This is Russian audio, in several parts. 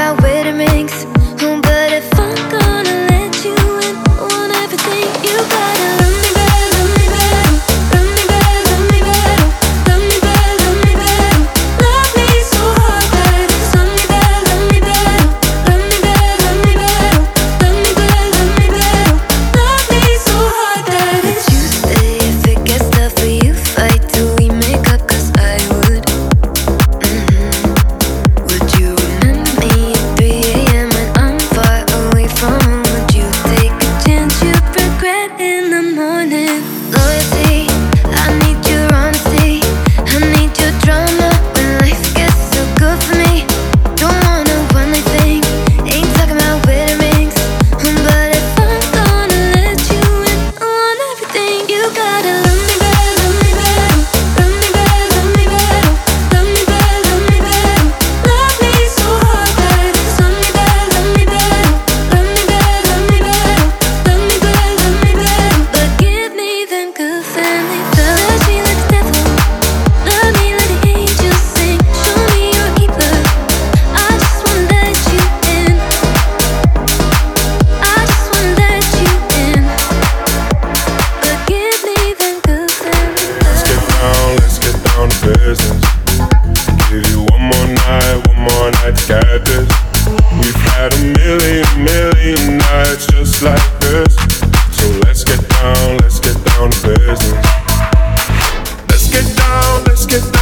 about wedding rings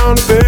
down to bed.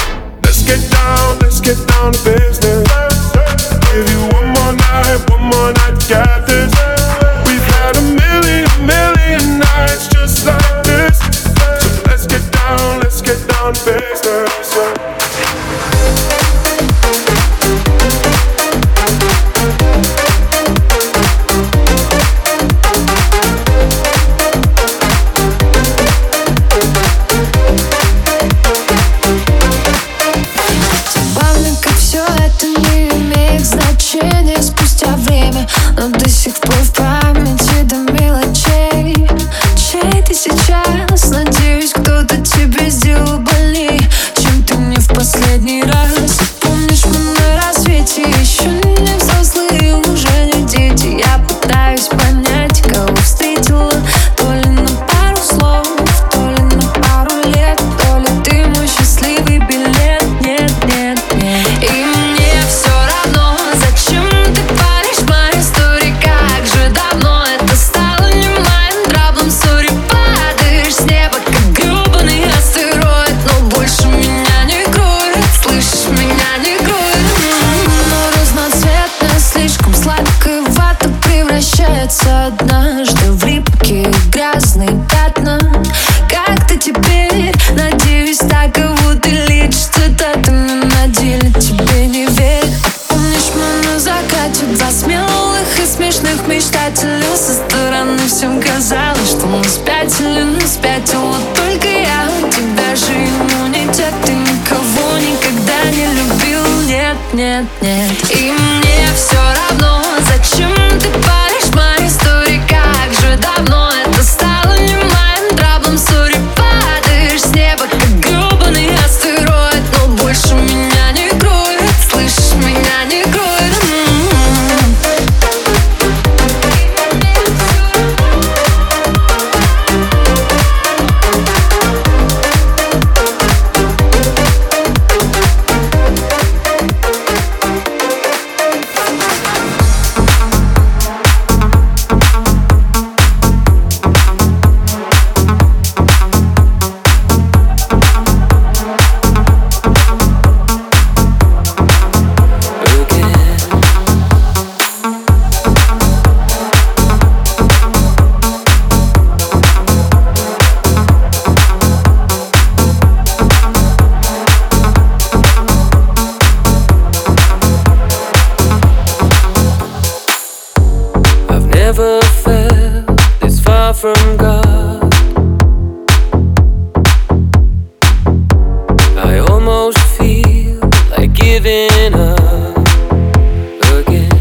Get down, let's get down to business. Give you one more night, нет, нет И мне never felt this far from God. I almost feel like giving up again.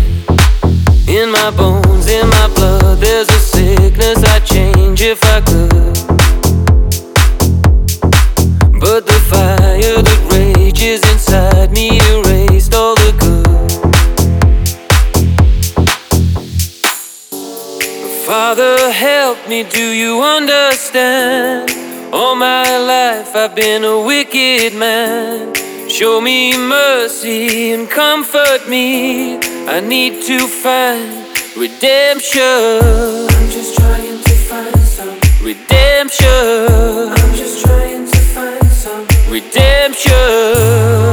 In my bones, in my blood, there's a sickness I'd change if I could. me, do you understand? All my life I've been a wicked man. Show me mercy and comfort me. I need to find redemption. I'm just trying to find some redemption. I'm just trying to find some redemption.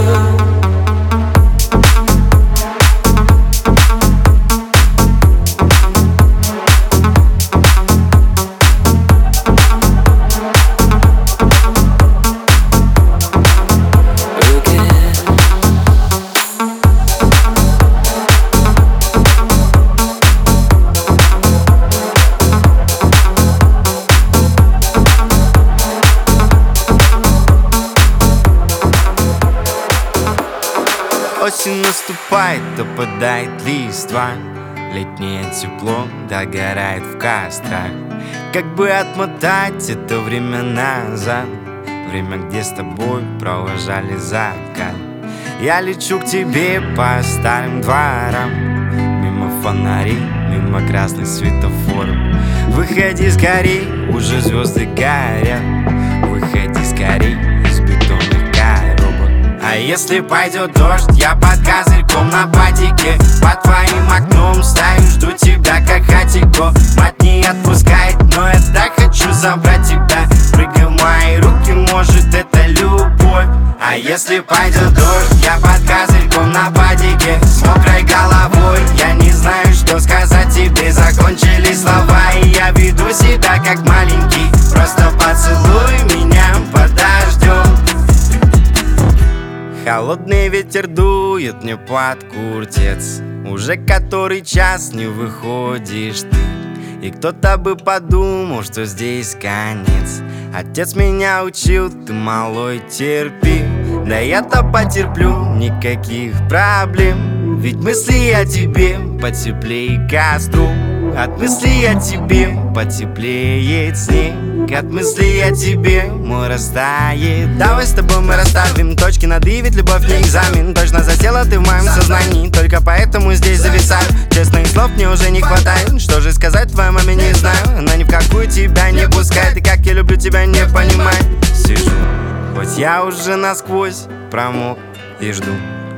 Опадает листва. Летнее тепло догорает в кострах. Как бы отмотать это время назад? Время, где с тобой провожали закат. Я лечу к тебе по старым дворам. Мимо фонарей, мимо красных светофоров. Выходи скорей, уже звезды горят. Выходи скорей из бетонных коробок. А если пойдет дождь, я под козырьком на падике Под твоим окном стою, жду тебя как хатико. Мать не отпускает, но я так хочу забрать тебя. Прыгай в мои руки, может это любовь. А если пойдет дождь, я под козырьком на падике С мокрой головой, я Ветер дует мне под куртец. Уже который час не выходишь ты. И кто-то бы подумал, что здесь конец. Отец меня учил, ты малой терпи. Да я-то потерплю, никаких проблем. Ведь мысли о тебе потеплее костру От мыслей о тебе потеплеет снег. От мыслей о тебе мой растает Давай с тобой мы расставим точки над «и», ведь любовь не экзамен. Точно засела ты в моем сознании, только поэтому здесь зависаю. Честных слов мне уже не хватает, что же сказать твоей маме не знаю Она ни в какую тебя не пускает, и как я люблю тебя не понимает Сижу, хоть я уже насквозь промок и жду.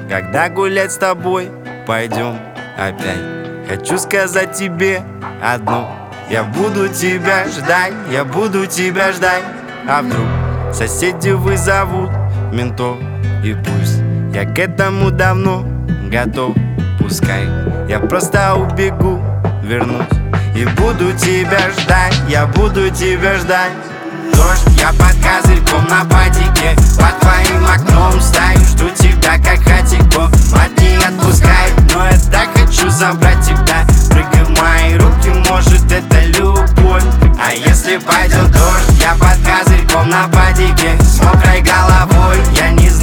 Когда гулять с тобой пойдем опять Хочу сказать тебе одно. Я буду тебя ждать, я буду тебя ждать. А вдруг соседи вызовут ментов? И пусть я к этому давно готов. Пускай я просто убегу, вернусь. И буду тебя ждать, я буду тебя ждать Дождь, я под козырьком на падике. Под твоим окном стою, жду тебя как хатико. Мать не отпускает, но я так хочу забрать тебя. Прыгай в мои руки, может это любовь. А если пойдет дождь, я под козырьком на падике. С мокрой головой, я не знаю,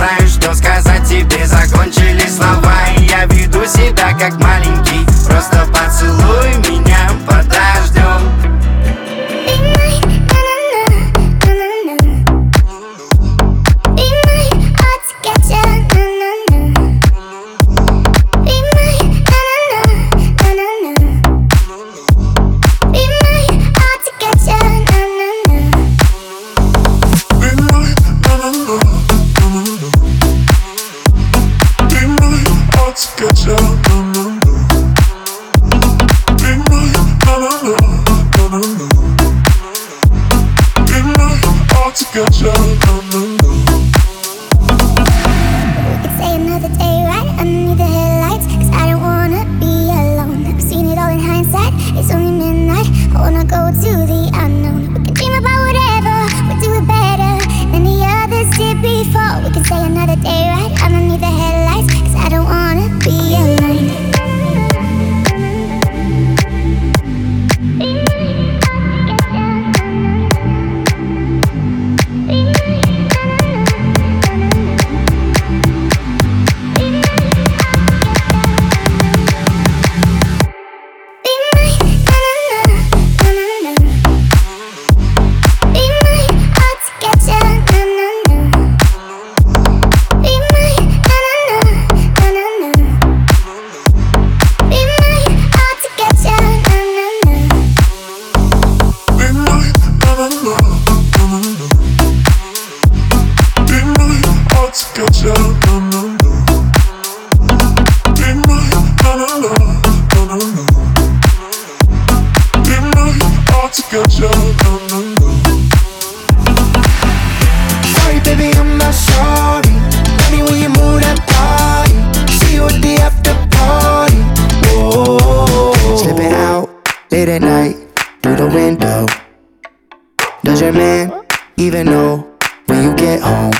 get home?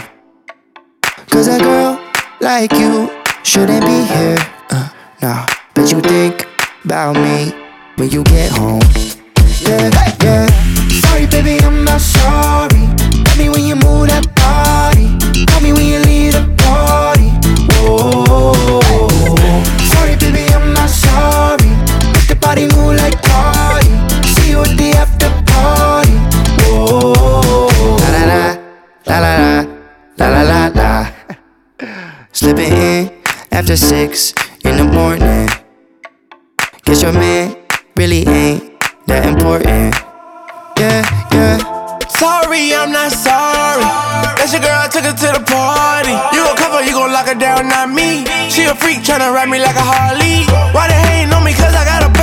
Cause a girl like you shouldn't be here. Uh, nah, but you think about me when you get home. Yeah, yeah. Sorry, baby, I'm not sorry. Tell me when you move that body. Call me when you till six in the morning. Guess your man really ain't that important. Yeah, yeah. Sorry, I'm not sorry. That's your girl, I took her to the party. You gon' cover, you gon' lock her down, not me. She a freak, tryna ride me like a Harley. Why they hating on me? Cause I got a